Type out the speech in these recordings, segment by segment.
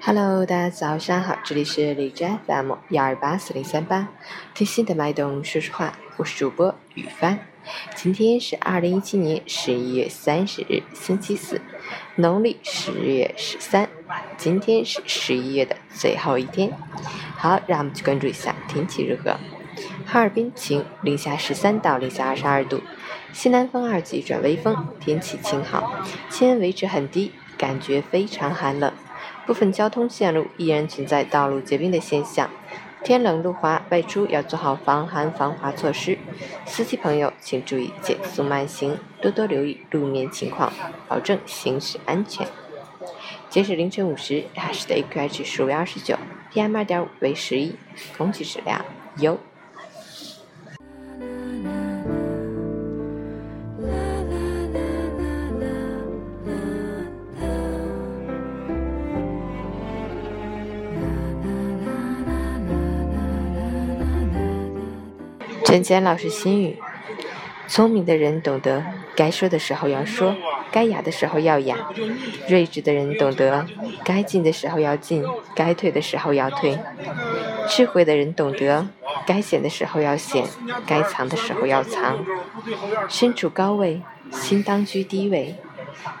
Hello，大家早上好，这里是李斋 FM 幺二八四零三八，听心的脉动说实话，我是主播雨帆。今天是二零一七年十一月三十日，星期四，农历十月十三，今天是十一月的最后一天。好，让我们去关注一下天气如何。哈尔滨晴，零下十三到零下二十二度，西南风二级转微风，天气晴好，气温维持很低，感觉非常寒冷。部分交通线路依然存在道路结冰的现象，天冷路滑，外出要做好防寒防滑措施。司机朋友请注意减速慢行，多多留意路面情况，保证行驶安全。截止凌晨五时，哈市的 AQI 指数为二十九，PM 二点五为十一，空气质量优。陈坚老师心语：聪明的人懂得该说的时候要说，该哑的时候要哑；睿智的人懂得该进的时候要进，该退的时候要退；智慧的人懂得该显的时候要显，该藏的时候要藏。身处高位，心当居低位；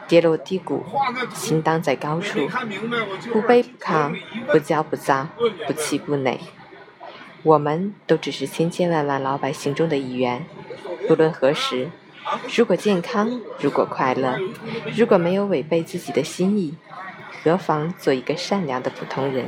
跌落低谷，心当在高处。不卑不亢，不骄不躁，不气不馁。我们都只是千千万万老百姓中的一员，不论何时，如果健康，如果快乐，如果没有违背自己的心意，何妨做一个善良的普通人？